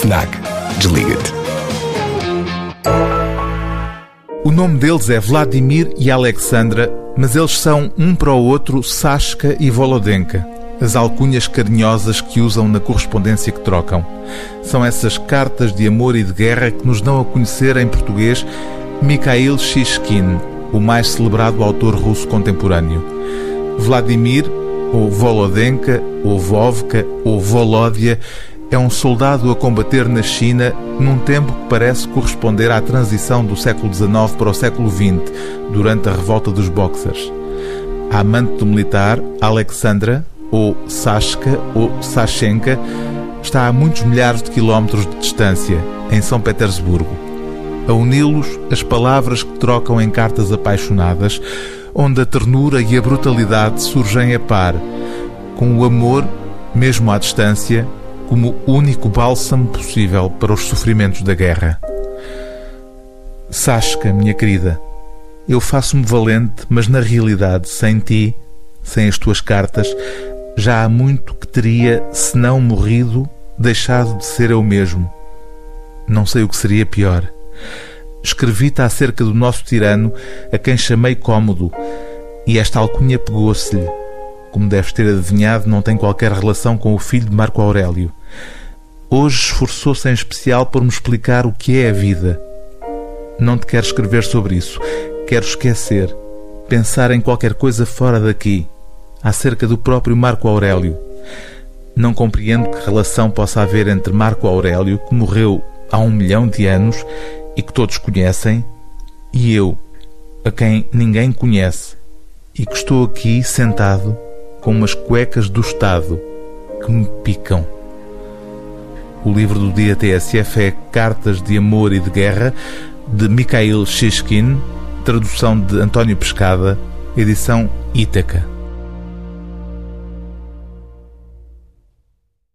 FNAC. Desliga-te. O nome deles é Vladimir e Alexandra, mas eles são um para o outro Sashka e Volodenka, as alcunhas carinhosas que usam na correspondência que trocam. São essas cartas de amor e de guerra que nos dão a conhecer em português Mikhail Shishkin, o mais celebrado autor russo contemporâneo. Vladimir, ou Volodenka, ou Vovka, ou Volódia, é um soldado a combater na China num tempo que parece corresponder à transição do século XIX para o século XX, durante a revolta dos Boxers. A amante do militar, Alexandra, ou Sashka, ou Sashenka, está a muitos milhares de quilómetros de distância, em São Petersburgo. A uni-los as palavras que trocam em cartas apaixonadas, onde a ternura e a brutalidade surgem a par, com o amor, mesmo à distância, como o único bálsamo possível para os sofrimentos da guerra. Sashka, minha querida, eu faço-me valente, mas na realidade, sem ti, sem as tuas cartas, já há muito que teria, se não morrido, deixado de ser eu mesmo. Não sei o que seria pior. Escrevi-te acerca do nosso tirano, a quem chamei cômodo, e esta alcunha pegou-se-lhe. Como deves ter adivinhado, não tem qualquer relação com o filho de Marco Aurélio. Hoje esforçou-se em especial por me explicar o que é a vida. Não te quero escrever sobre isso. Quero esquecer, pensar em qualquer coisa fora daqui, acerca do próprio Marco Aurélio. Não compreendo que relação possa haver entre Marco Aurélio, que morreu há um milhão de anos e que todos conhecem, e eu, a quem ninguém conhece, e que estou aqui sentado com umas cuecas do Estado que me picam. O livro do dia TSF é Cartas de Amor e de Guerra, de Mikhail Shishkin, tradução de António Pescada, edição Ítaca.